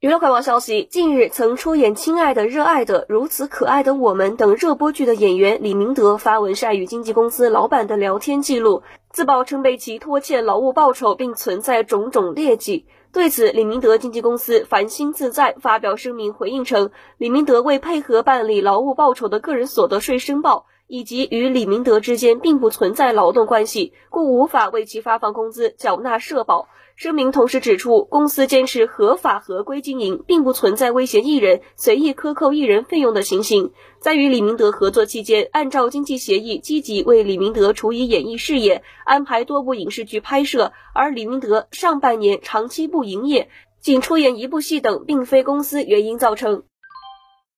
娱乐快报消息：近日，曾出演《亲爱的热爱的如此可爱的我们》等热播剧的演员李明德发文晒与经纪公司老板的聊天记录，自曝称被其拖欠劳务报酬，并存在种种劣迹。对此，李明德经纪公司繁星自在发表声明回应称，李明德为配合办理劳务报酬的个人所得税申报，以及与李明德之间并不存在劳动关系，故无法为其发放工资、缴纳社保。声明同时指出，公司坚持合法合规经营，并不存在威胁艺人、随意克扣艺人费用的情形。在与李明德合作期间，按照经济协议，积极为李明德处以演艺事业，安排多部影视剧拍摄。而李明德上半年长期不营业，仅出演一部戏等，并非公司原因造成。